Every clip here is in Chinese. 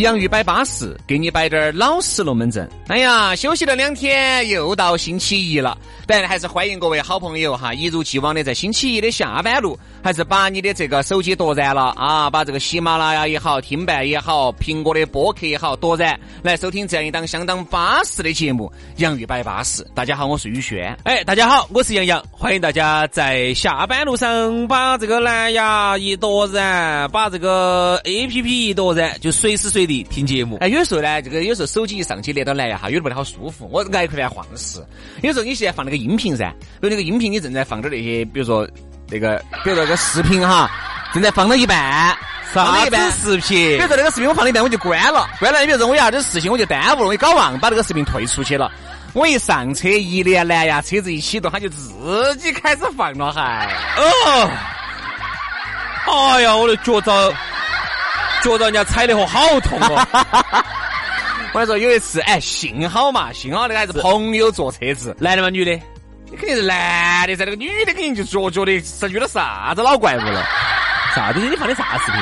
洋芋摆巴适，给你摆点儿老实龙门阵。哎呀，休息了两天，又到星期一了。但还是欢迎各位好朋友哈，一如既往的在星期一的下班路，还是把你的这个手机夺燃了啊，把这个喜马拉雅也好，听伴也好，苹果的播客也好夺燃，来收听这样一档相当巴适的节目《洋芋摆巴适》。大家好，我是宇轩。哎，大家好，我是杨洋，欢迎大家在下班路上把这个蓝牙一夺燃，把这个 A P P 一夺燃，就随时随地地听节目。哎，有时候呢，这个有时候手机一上去连到蓝牙哈，有点不太好舒服，我挨块来晃事。有时候你现在放那个。音频噻，比如那个音频，你正在放着那些，比如说那个，比如说那个视频哈，正在放到一半，放到一半视频，比如说那个视频我放到一半我就关了，关了，你比如说我有啥子事情我就耽误了，我搞忘把这个视频退出去了，我一上车一连蓝牙，车子一启动，它就自己开始放了，还哦，哎呀，我的脚遭脚遭人家踩的火好痛哦。我跟你说，有一次，哎，幸好嘛，幸好那个还是朋友坐车子，男的吗？女的？你肯定是男的噻，那个女的肯定就脚脚的是遇到啥子老怪物了。啥东西？你放的啥视频？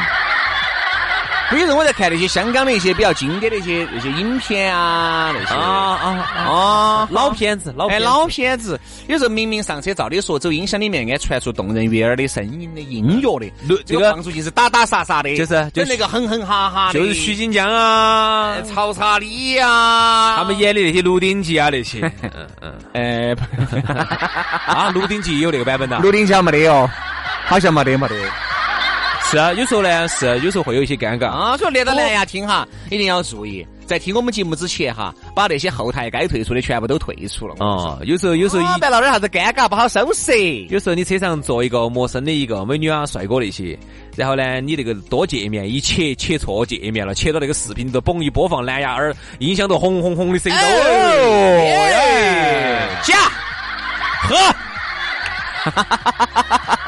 有时候我在看那些香港的一些比较经典的一些那些影片啊，那些啊啊啊。老片子，老哎老片子，有时候明明上车照理说走音响里面应该传出动人悦耳的声音的音乐的，这个放出去是打打杀杀的，就是就那个哼哼哈哈的，就是徐锦江啊、曹查理啊，他们演的那些《鹿鼎记》啊那些，嗯嗯，哎，啊，《鹿鼎记》有那个版本的，《鹿鼎记》没得哦，好像没得没得。是啊，有时候呢是，有时候会有一些尴尬啊。所以连到蓝牙听哈，一定要注意，在听我们节目之前哈，把那些后台该退出的全部都退出了。啊，有时候有时候一别闹点啥子尴尬不好收拾。有时候你车上坐一个陌生的一个美女啊、帅哥那些，然后呢，你那个多界面一切切错界面了，切到那个视频都嘣一播放，蓝牙耳音响都轰轰轰的声音。哦，假喝，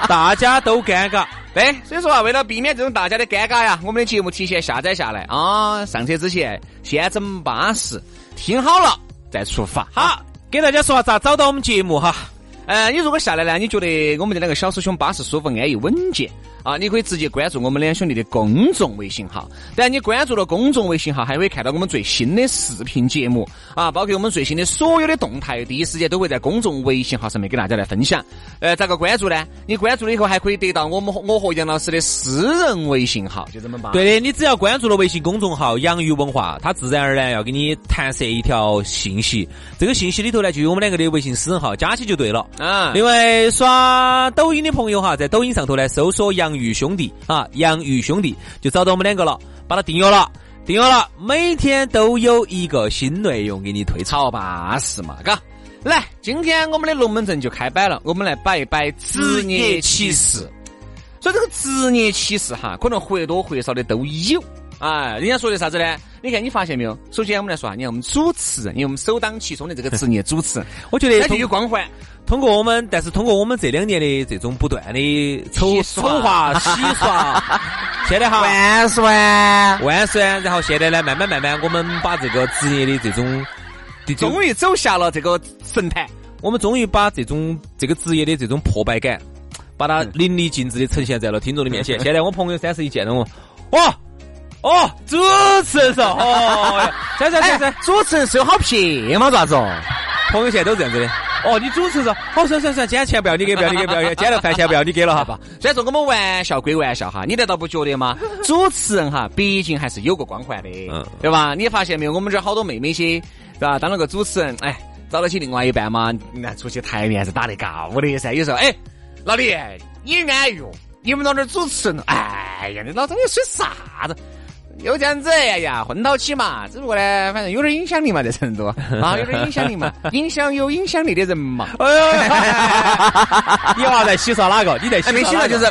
大家都尴尬。对，所以说啊，为了避免这种大家的尴尬呀，我们的节目提前下载下来啊，上车之前先整巴适，听好了再出发。好，给大家说下咋找到我们节目哈。呃，你如果下来呢，你觉得我们的那个小师兄巴适、舒服、安逸、稳健。啊，你可以直接关注我们两兄弟的公众微信号。但你关注了公众微信号，还可以看到我们最新的视频节目啊，包括我们最新的所有的动态，第一时间都会在公众微信号上面给大家来分享。呃，咋个关注呢？你关注了以后，还可以得到我们我和杨老师的私人微信号，就这么办。对的，你只要关注了微信公众号“养鱼文化”，它自然而然要给你弹射一条信息。这个信息里头呢，就有我们两个的微信私人号，加起就对了。啊。另外，刷抖音的朋友哈，在抖音上头呢，搜索“杨鱼兄弟”。啊，洋芋兄弟就找到我们两个了，把它订阅了，订阅了，每天都有一个新内容给你推炒巴适嘛，嘎。来，今天我们的龙门阵就开摆了，我们来摆一摆职业歧视。所以这个职业歧视哈，可能或多或少的都有。哎，人家说的啥子呢？你看，你发现没有？首先我们来说啊，你看我们主持人，因为我们首当其冲的这个职业主持人，我觉得他就有光环。通过我们，但是通过我们这两年的这种不断的丑丑化、洗刷，现在哈万岁万岁，然后现在呢，慢慢慢慢，我们把这个职业的这种，终于走下了这个神坛，我们终于把这种这个职业的这种破败感，把它淋漓尽致的呈现在了听众的面前。现在我朋友三十一见到我，哇！哦，主持人说，哦，三三三三，主持人是有好撇吗？咋子哦？朋友现在都这样子的。哦，你主持人说，好，算算算，今天钱不要你给，不要你给，不要，今天的饭钱不要你给了，好吧？虽然说我们玩笑归玩笑哈，你难道不觉得吗？主持人哈，毕竟还是有个光环的，嗯，对吧？你发现没有？我们这儿好多妹妹些，是吧？当了个主持人，哎，找到起另外一半嘛，那出去台面是打得高的噻。有时候，哎，老李，你安逸哦，你们到那儿主持人，哎呀，你老张你说啥子？又这样子，哎呀，混到起嘛，只不过呢，反正有点影响力嘛，在成都 啊，有点影响力嘛，影响有影响力的人嘛。哎呦，你娃在洗刷哪个？你在洗没洗刷就是，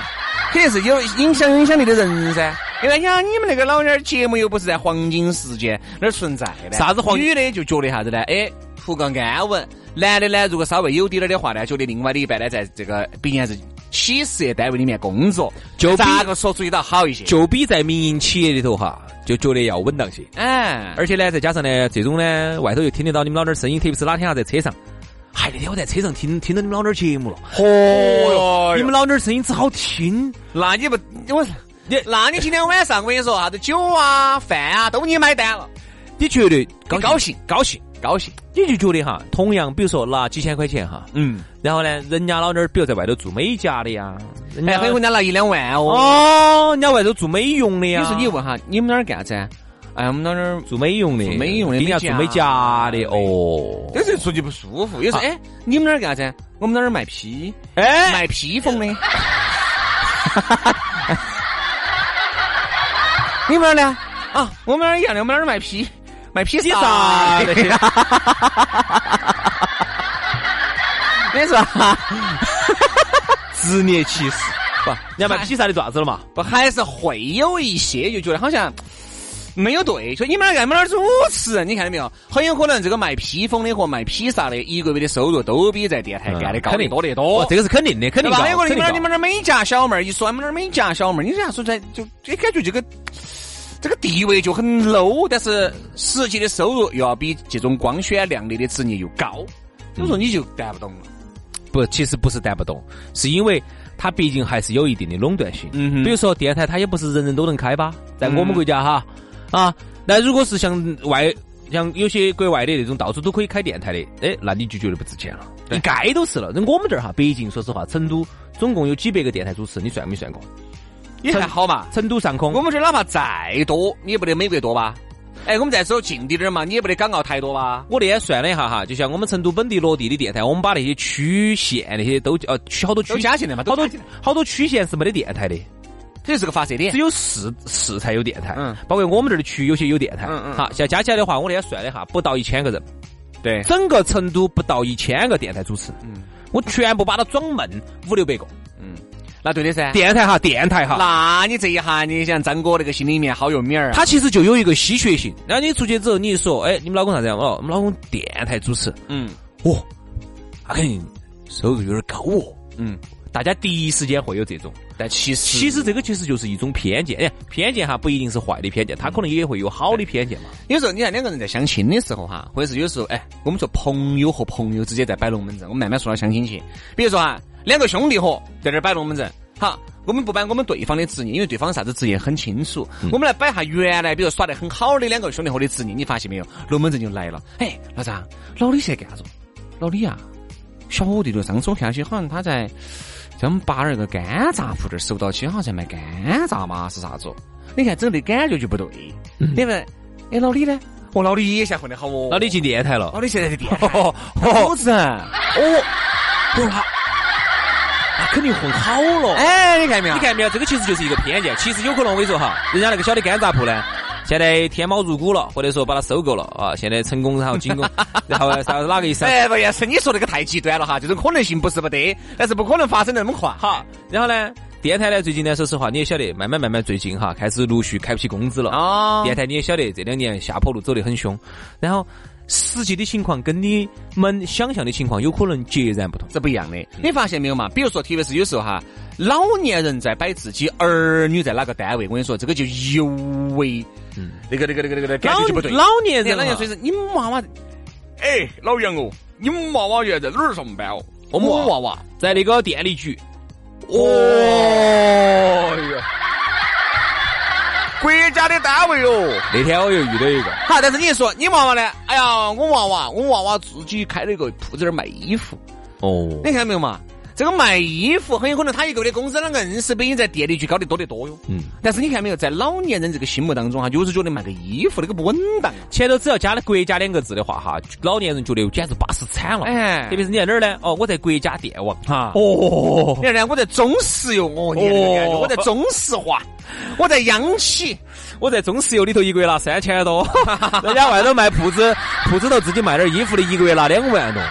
肯定是有影响影响力的人噻。因为你看你们那个老儿节目又不是在黄金时间那儿存在的，啥子黄？女的就觉得啥子呢？哎，图个安稳。男的呢，如果稍微有点点的话呢，觉得另外的一半呢，在这个毕竟还是企事业单位里面工作，就咋个说出去倒好一些。就比在民营企业里头哈，就觉得要稳当些。哎，而且呢，再加上呢，这种呢，外头又听得到你们老点儿声音，特别是哪天啊在车上，嗨，那天我在车上听听到你们老点儿节目了。嚯哟，你们老点儿声音真好听。那你不我你那你今天晚上我跟你说啥子酒啊饭啊都你买单了，你绝对高兴高兴。高兴，你就觉得哈，同样，比如说拿几千块钱哈，嗯，然后呢，人家老点儿，比如在外头做美甲的呀，人家很可能拿一两万哦，哦，人家外头做美容的呀。于是你问哈，你们那儿干啥子？哎，我们那儿做美容的，做美容的，人家做美甲的哦。有时候出去不舒服，有时候哎，你们那儿干啥子？我们那儿卖披，哎，卖披风的。你们那儿呢？啊，我们那儿一样的，我们那儿卖披。卖披萨的，你说，职业歧视不？你要卖披萨的爪子了嘛？不还是会有一些就觉得好像没有对，所以你们那干么那主持？你看到没有？很有可能这个卖披风的和卖披萨的一个月的收入都比在电台干的高肯定多得多。这个是肯定的，肯定高。还有个你们那你们那美甲小妹儿一说你们那美甲小妹儿，你这样说出来就就感觉这个。这个地位就很 low，但是实际的收入又要比这种光鲜亮丽的职业又高，所以说你就谈不懂了。不，其实不是带不动，是因为它毕竟还是有一定的垄断性。嗯比如说电台，它也不是人人都能开吧，在我们国家哈啊。那如果是像外像有些国外的那种到处都可以开电台的，哎，那你就觉得不值钱了。一街都是了。那我们这儿哈，北京说实话，成都总共有几百个电台主持，你算没算过？也还好嘛，成都上空，我们这哪怕再多，你也不得美国多吧？哎，我们再走近点点嘛，你也不得港澳台多吧？我那天算了一下哈，就像我们成都本地落地的电台，我们把那些区县那些都呃区好多区加起来嘛，好多好多区县是没得电台的，这是个发射点，只有市市才有电台，嗯，包括我们这儿的区有些有电台，嗯嗯，好，现在加起来的话，我那天算了一下，不到一千个人，对，整个成都不到一千个电台主持，嗯，我全部把它装满五六百个。那对的噻，电台哈，电台哈。那你这一下，你想张哥那个心里面好有米儿。他其实就有一个稀缺性。然后你出去之后，你一说，哎，你们老公啥子样？哦，我们老公电台主持。嗯。哦，他肯定收入有点高哦。嗯。大家第一时间会有这种，但其实其实这个其实就是一种偏见。哎，偏见哈不一定是坏的偏见，他可能也会有好的偏见嘛。有时候你看两个人在相亲的时候哈，或者是有时候哎，我们说朋友和朋友之间在摆龙门阵，我们慢慢说到相亲去。比如说哈。两个兄弟伙在这摆龙门阵，好，我们不摆我们对方的职业，因为对方啥子职业很清楚。我们来摆下原来比如耍得很好的两个兄弟伙的职业，你发现没有？龙门阵就来了。哎，老张，老李现在干啥子？老李啊，小弟就上次我看起好像他在在我们八儿那个干炸铺这儿收到起，好像在卖干炸嘛，是啥子？你看整的感觉就不对。你们，哎，老李呢？哦，老李也现在混得好哦。老李进电台了。老李现在在电台。好子，哦，他。肯定混好了，哎，你看没有？你看没有？这个其实就是一个偏见。其实有可能我跟你说哈，人家那个小的干杂铺呢，现在天猫入股了，或者说把它收购了啊，现在成功然后进攻，然后啥哪个意思？哎，不也是你说那个太极端了哈，这种可能性不是不得，但是不可能发生那么快。好，然后呢，电台呢最近呢，说实话你也晓得，慢慢慢慢最近哈，开始陆续开不起工资了啊。电台你也晓得，这两年下坡路走得很凶，然后。实际的情况跟你们想象的情况有可能截然不同，这不一样的。你发现没有嘛？比如说，特别是有时候哈，老年人在摆自己儿女在哪个单位，我跟你说，这个就尤为嗯，那个那个那个那个感觉就不对。老年人，老年所以说你们娃娃，哎，老杨哦，你们娃娃原来在哪儿上班哦？我们娃娃在那个电力局。哦哟。国家的单位哦，那天我又遇到一个，好，但是你说你娃娃呢？哎呀，我娃娃，我娃娃自己开了一个铺子儿卖衣服。哦，你看到没有嘛？这个卖衣服很有可能他一个月的工资，那硬是比你在店里去高的多得多哟。嗯，但是你看没有，在老年人这个心目当中哈，就是觉得卖个衣服那个不稳当，前头只要加了国家两个字的话哈，老年人觉得简直巴适惨了。哎，特别是你在哪儿呢？哦，我在国家电网哈。哦，你看呢？我在中石油哦，你看我在中石化，我在央企，我在中石油里头一个月拿三千多，人家外头卖铺子，铺子头自己卖点衣服的，一个月拿两万多。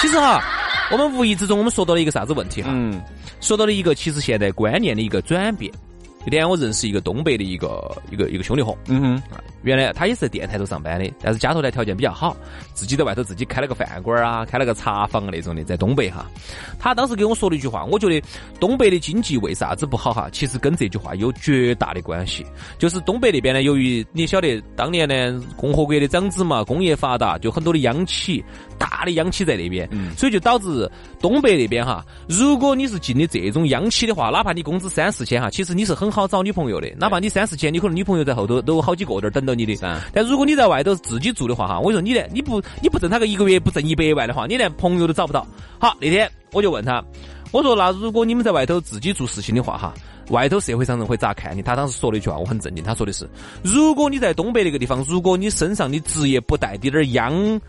其实哈。我们无意之中，我们说到了一个啥子问题哈？嗯，说到了一个其实现在观念的一个转变。那天我认识一个东北的一个一个一个兄弟伙，嗯哼，原来他也是在电台头上班的，但是家头呢条件比较好，自己在外头自己开了个饭馆啊，开了个茶坊那种的，在东北哈。他当时跟我说了一句话，我觉得东北的经济为啥子不好哈？其实跟这句话有绝大的关系，就是东北那边呢，由于你晓得当年呢共和国的长子嘛，工业发达，就很多的央企，大的央企在那边，所以就导致东北那边哈，如果你是进的这种央企的话，哪怕你工资三四千哈，其实你是很。好找女朋友的，哪怕你三四千，你可能女朋友在后头都有好几个在等到你的。但如果你在外头自己住的话，哈，我说你连你不你不挣他个一个月不挣一百万的话，你连朋友都找不到。好，那天我就问他，我说那如果你们在外头自己做事情的话，哈，外头社会上人会咋看你？他当时说了一句话，我很震惊。他说的是，如果你在东北那个地方，如果你身上的职业不带点儿央、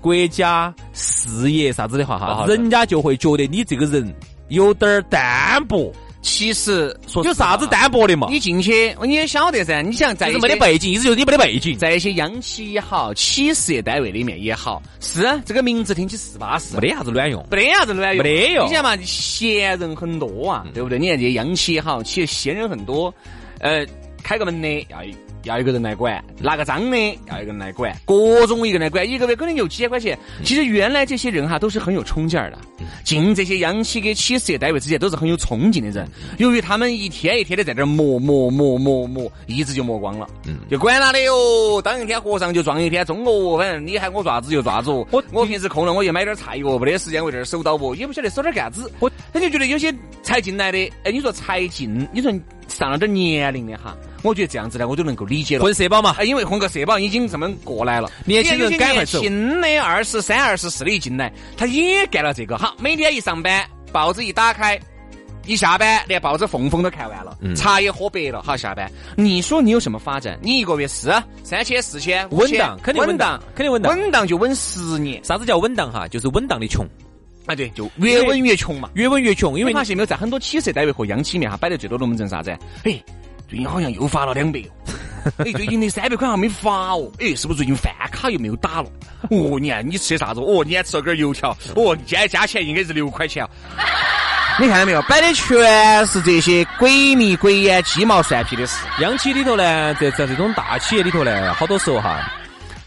国家、事业啥子的话，哈，人家就会觉得你这个人有点儿单薄。其实说有啥子单薄的嘛？你进去你也晓得噻。你想在没得背景，意思就是你没得背景。在一些央企也好，企事业单位里面也好，是这个名字听起是巴适，没得啥子卵用，没得啥子卵用，没得用。你想嘛，闲人很多啊，对不对？你看这些央企也好，企业闲人很多，呃，开个门的要。要一个人来管，拿个章的要一个人来管，各种一个人来管，一个月可能有几千块钱。其实原来这些人哈都是很有冲劲儿的，进这些央企跟企事业单位之间都是很有冲劲的人。由于他们一天一天的在这儿磨磨磨磨磨，一直就磨光了，嗯，就管他的哟。当一天和尚就撞一天钟哦，反正你喊我爪子就爪子哦。我我平时空了我就买点菜哟，没得时间为这儿守到不，也不晓得守点干子。我他就觉得有些才进来的，哎，你说才进，你说上了点年龄的哈。我觉得这样子呢，我就能够理解了。混社保嘛，因为混个社保已经这么过来了。年轻人赶快走。年轻的二十三、二十四的一进来，他也干了这个。好，每天一上班，报纸一打开，一下班连报纸缝缝都看完了，茶也喝白了。好，下班，你说你有什么发展？你一个月是三千、四千，稳当，肯定稳当，肯定稳当，稳当就稳十年。啥子叫稳当哈？就是稳当的穷。啊，对，就越稳越穷嘛，越稳越穷。因为发现没有，在很多企事业单位和央企里面哈，摆的最多龙门阵啥子？哎。最近好像又发了两百哦，哎，最近那三百块还没发哦，哎，是不是最近饭卡又没有打了？哦，你看你吃的啥子？哦，你还吃了根油条？哦，今天加起来应该是六块钱。你看到没有？摆的全是这些鬼迷鬼眼、鸡毛蒜皮的事。央企里头呢，在在这种大企业里头呢，好多时候哈。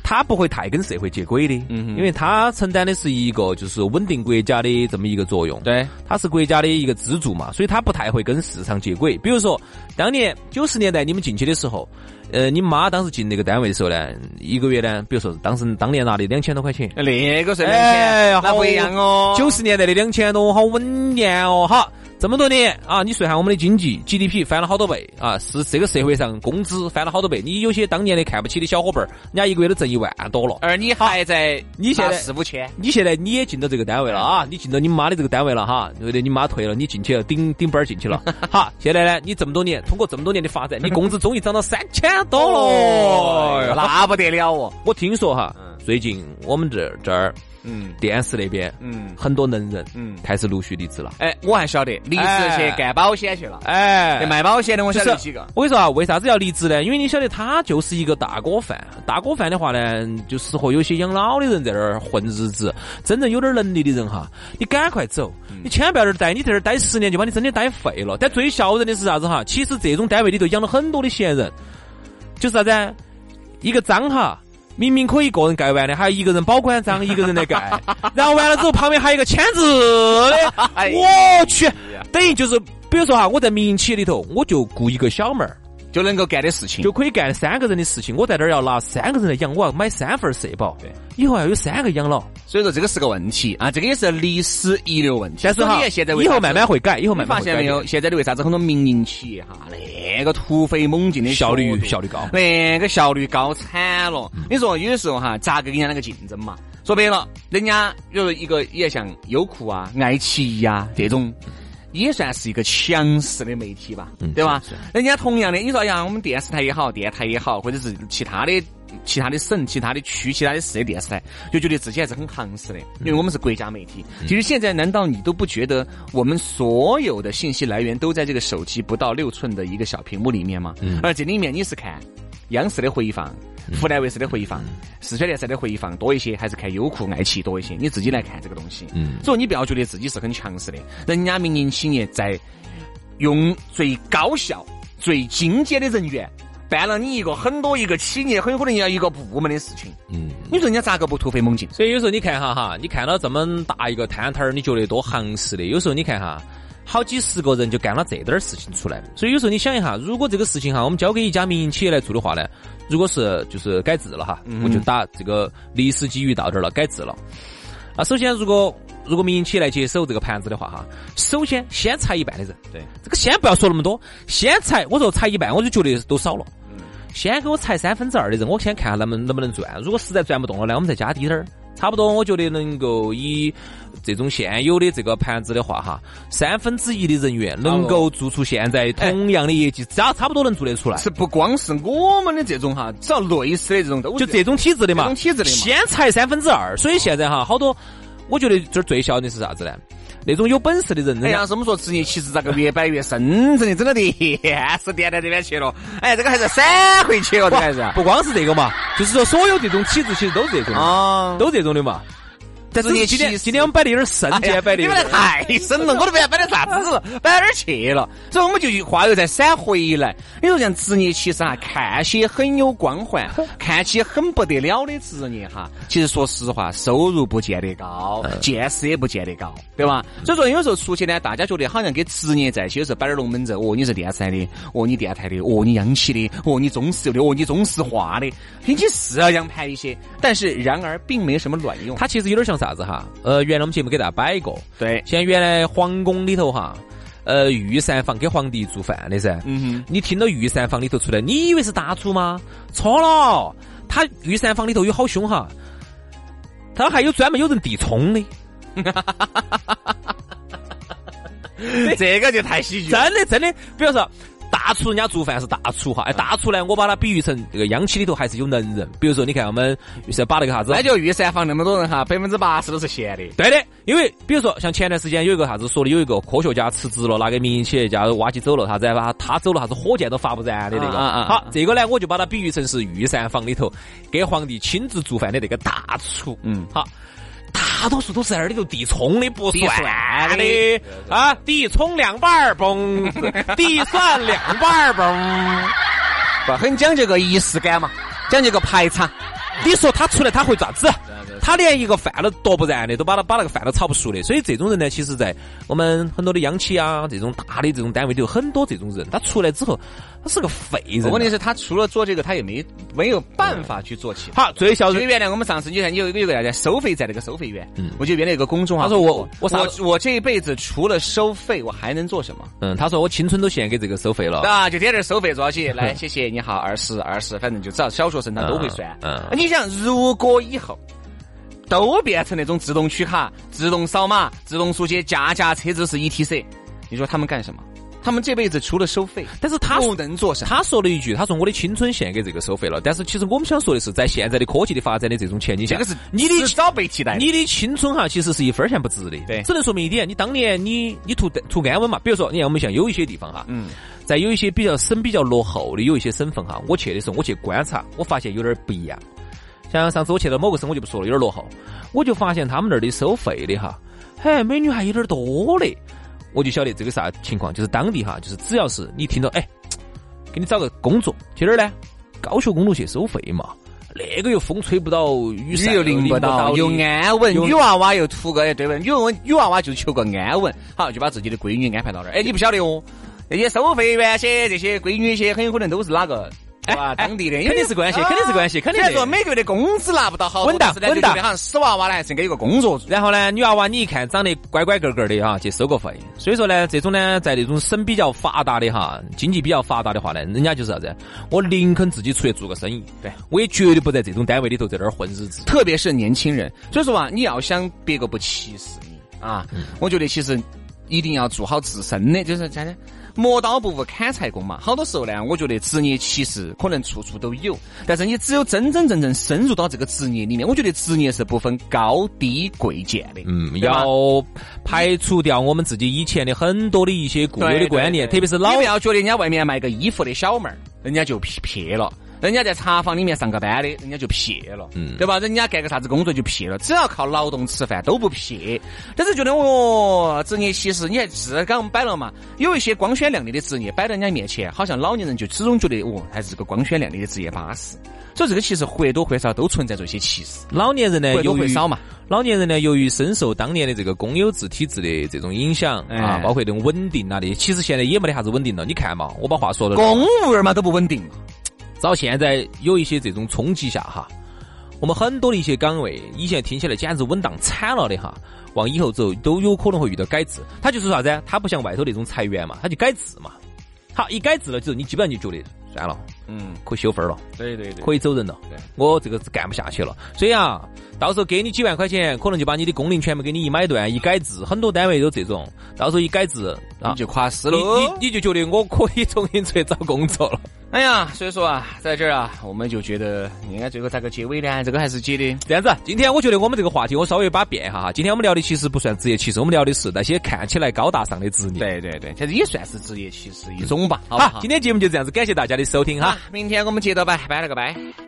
他不会太跟社会接轨的，嗯，因为他承担的是一个就是稳定国家的这么一个作用，对，他是国家的一个支柱嘛，所以他不太会跟市场接轨。比如说，当年九十年代你们进去的时候，呃，你妈当时进那个单位的时候呢，一个月呢，比如说当时当年拿的两千多块钱，那个是两千，那不一样哦，九十年代的两千多，好稳健哦，哈。这么多年啊，你算下我们的经济 GDP 翻了好多倍啊，是这个社会上工资翻了好多倍。你有些当年的看不起的小伙伴儿，人家一个月都挣一万多了，而你还在你现在四五千，你现在你也进到这个单位了啊，你进到你妈的这个单位了哈，对不对？你妈退了，你进去了，顶顶班儿进去了。好，现在呢，你这么多年通过这么多年的发展，你工资终于涨到三千多了，那不得了哦！我听说哈，最近我们这这儿。嗯，电视那边，嗯，很多能人，嗯，开始陆续离职了。哎，我还晓得离职去干保险去了。哎，卖保险的我晓得几个。我跟你说啊，为啥子要离职呢？因为你晓得他就是一个大锅饭，大锅饭的话呢，就适合有些养老的人在那儿混日子。真正有点能力的人哈，你赶快走，你千万不要在这儿待，你在这儿待十年就把你真的待废了。但最笑人的是啥子哈？其实这种单位里头养了很多的闲人，就是啥子，一个章哈。明明可以一个人盖完的，还有一个人保管章，一个人来盖，然后完了之后旁边还有一个签字的，我去，等于就是，比如说哈，我在民营企业里头，我就雇一个小妹儿。就能够干的事情，就可以干三个人的事情。我在这儿要拿三个人来养，我要买三份社保。对，以后要有三个养老，所以说这个是个问题啊，这个也是历史遗留问题。但是哈，现在以后慢慢会改，以后慢慢发现没有？现在的为啥子很多民营企业哈，那个突飞猛进的效率效率高，那个效率高惨了。你说有的时候哈，咋个跟人家那个竞争嘛？说白了，人家比如一个也像优酷啊、爱奇艺啊这种，也算是一个强势的媒体吧，对吧？人家同样的，你说呀，我们电视台也好，电台也好，或者是其他的。其他的省、其他的区、其他的市的电视台就觉得自己还是很行势的，因为我们是国家媒体。其实现在难道你都不觉得我们所有的信息来源都在这个手机不到六寸的一个小屏幕里面吗？而这里面你是看央视的回放、湖南卫视的回放、四川电视台的回放多一些，还是看优酷、爱奇艺多一些？你自己来看这个东西。嗯所以你不要觉得自己是很强势的，人家民营企业在用最高效、最精简的人员。办了你一个很多一个企业很有可能要一个部门的事情，嗯，你说人家咋个不突飞猛进？所以有时候你看哈哈，你看到这么大一个摊摊儿，你觉得多行势的？有时候你看哈，好几十个人就干了这点儿事情出来。所以有时候你想一下，如果这个事情哈，我们交给一家民营企业来做的话呢，如果是就是改制了哈，我就打这个历史机遇到这儿了，改制了。那首先，如果如果民营企业来接手这个盘子的话，哈，首先先裁一半的人。对，这个先不要说那么多，先裁。我说裁一半，我就觉得都少了。嗯。先给我裁三分之二的人，我先看下能不能能不能赚。如果实在赚不动了呢，我们再加低点儿。差不多，我觉得能够以这种现有的这个盘子的话，哈，三分之一的人员能够做出现在同样的业绩，只要差不多能做得出来。是不光是我们的这种哈，只要类似的这种，就这种体制的嘛，这种体制的嘛，先裁三分之二。所以现在哈，好多，我觉得这儿最小的是啥子呢？那种有本事的人，哎呀，是我们说职业歧视咋个越摆越深，真的整到电视电到这边去了。哎，这个还是闪回去了，这还是不光是这个嘛，就是说所有这种体制其实都是这种啊，都这种的嘛。但是今天今天我们摆的有点深，今天摆的你摆的太深了，我都不晓得摆的啥子了，摆哪儿去了？所以我们就话又再闪回来。你说像职业其实啊，看起很有光环，看起很不得了的职业哈，其实说实话，收入不见得高，见识也不见得高，对吧？所以说有时候出去呢，大家觉得好像跟职业在一起，有时候摆点龙门阵，哦，你是电视台的，哦，你电台的，哦，你央企的，哦，你中石油的，哦，你中石化的，听起是要洋盘一些，但是然而并没什么卵用。它其实有点像啥？啥子哈？呃，原来我们节目给大家摆一个，对，像原来皇宫里头哈，呃，御膳房给皇帝做饭的噻。嗯哼，你听到御膳房里头出来，你以为是大厨吗？错了，他御膳房里头有好凶哈，他还有专门有人递葱的。这个就太喜剧，真的真的，比如说。大厨人家做饭是大厨哈，哎，大厨呢，我把它比喻成这个央企里头还是有能人。比如说，你看我们是把那个啥子，那就御膳房那么多人哈，百分之八十都是闲的。对的，因为比如说像前段时间有一个啥子说的，有一个科学家辞职了，拿给民营企业家挖起走了，啥子把他走了，啥子火箭都发不燃的那个。好，这个呢，我就把它比喻成是御膳房里头给皇帝亲自做饭的那个大厨。嗯，好。大多数都是在那里头递葱的，不算的啊！递葱两半儿嘣，递蒜两半儿嘣，不很讲究个仪式感嘛，讲究个排场。你说他出来他会咋子？他连一个饭都夺不燃的，都把他把那个饭都炒不熟的。所以这种人呢，其实在我们很多的央企啊，这种大的这种单位都有很多这种人。他出来之后，他是个废人。问题是他除了做这个，他也没没有办法去做其他。好，最小最。原来我们上次你看，你有一个有个叫收费站那个收费员，嗯，我就原来一个公众号，他说我我我我这一辈子除了收费，我还能做什么？嗯，他说我青春都献给这个收费了。啊，就点点收费抓起？来，谢谢，你好，二十二十，反正就只要小学生他都会算。嗯，你想，如果以后。都变成那种自动取卡、自动扫码、自动书写，家家车子是 ETC，你说他们干什么？他们这辈子除了收费，但是他不能做？他说了一句：“他说我的青春献给这个收费了。”但是其实我们想说的是，在现在的科技的发展的这种前景下，这个是你的早被替代。你的青春哈，其实是一分钱不值的。对，只能说明一点：你当年你你图图安稳嘛。比如说，你看我们像有一些地方哈，嗯，在有一些比较省比较落后的有一些省份哈，我去的时候我去观察，我发现有点不一样。像上次我去到某个省，我就不说了，有点落后。我就发现他们那儿的收费的哈，嘿，美女还有点多嘞。我就晓得这个啥情况，就是当地哈，就是只要是你听到，哎，给你找个工作去哪儿呢？高速公路去收费嘛。那个又风吹不到，雨又淋不到，又安稳。女娃娃又图个哎，对吧？女娃女娃娃就求个安稳，好就把自己的闺女安排到那儿。哎，你不晓得哦，那些收费员些这些闺女些，很有可能都是哪个？对吧？当地的肯定是关系，肯定是关系，肯定是。说每个月的工资拿不到好，稳当稳当，好像死娃娃呢还是给一个工作。然后呢，女娃娃你一看长得乖乖个个的哈，去收个费。所以说呢，这种呢，在那种省比较发达的哈，经济比较发达的话呢，人家就是啥子？我宁肯自己出去做个生意，对我也绝对不在这种单位里头在那儿混日子。特别是年轻人，所以说啊，你要想别个不歧视你啊，我觉得其实一定要做好自身的，就是啥呢？磨刀不误砍柴工嘛，好多时候呢，我觉得职业歧视可能处处都有，但是你只有真真正正深入到这个职业里面，我觉得职业是不分高低贵贱的。嗯，要排除掉我们自己以前的很多的一些固有的观念，特别是老不要觉得人家外面卖个衣服的小妹儿，人家就撇了。人家在茶坊里面上个班的，人家就撇了，嗯，对吧？人家干个啥子工作就撇了，只要靠劳动吃饭都不撇。但是觉得哦，职业歧视，你还是刚我们摆了嘛？有一些光鲜亮丽的职业摆在人家面前，好像老年人就始终觉得哦，还是个光鲜亮丽的职业巴适。所以这个其实或多或少都存在着一些歧视。老年人呢，由于少嘛，老年人呢，由于深受当年的这个公有制体制的这种影响啊，包括这种稳定啊的，其实现在也没得啥子稳定了。你看嘛，我把话说了，公务员嘛都不稳定。到现在有一些这种冲击下哈，我们很多的一些岗位，以前听起来简直稳当惨了的哈，往以后走都有可能会遇到改制。他就是啥子？他不像外头那种裁员嘛，他就改制嘛。好，一改制了之后，你基本上就觉得算了，嗯，可以休分了，对对对，可以走人了。对，我这个是干不下去了。所以啊，到时候给你几万块钱，可能就把你的工龄全部给你一买断，一改制，很多单位都这种。到时候一改制，你就垮死了，你你就觉得我可以重新出去找工作了。哎呀，所以说啊，在这儿啊，我们就觉得应该最后咋个结尾呢？这个还是结的这样子。今天我觉得我们这个话题我稍微把变一下哈。今天我们聊的其实不算职业歧视，我们聊的是那些看起来高大上的职业。对对对，其实也算是职业歧视一种吧。好，今天节目就这样子，感谢大家的收听哈。明天我们接着拜，拜了个拜。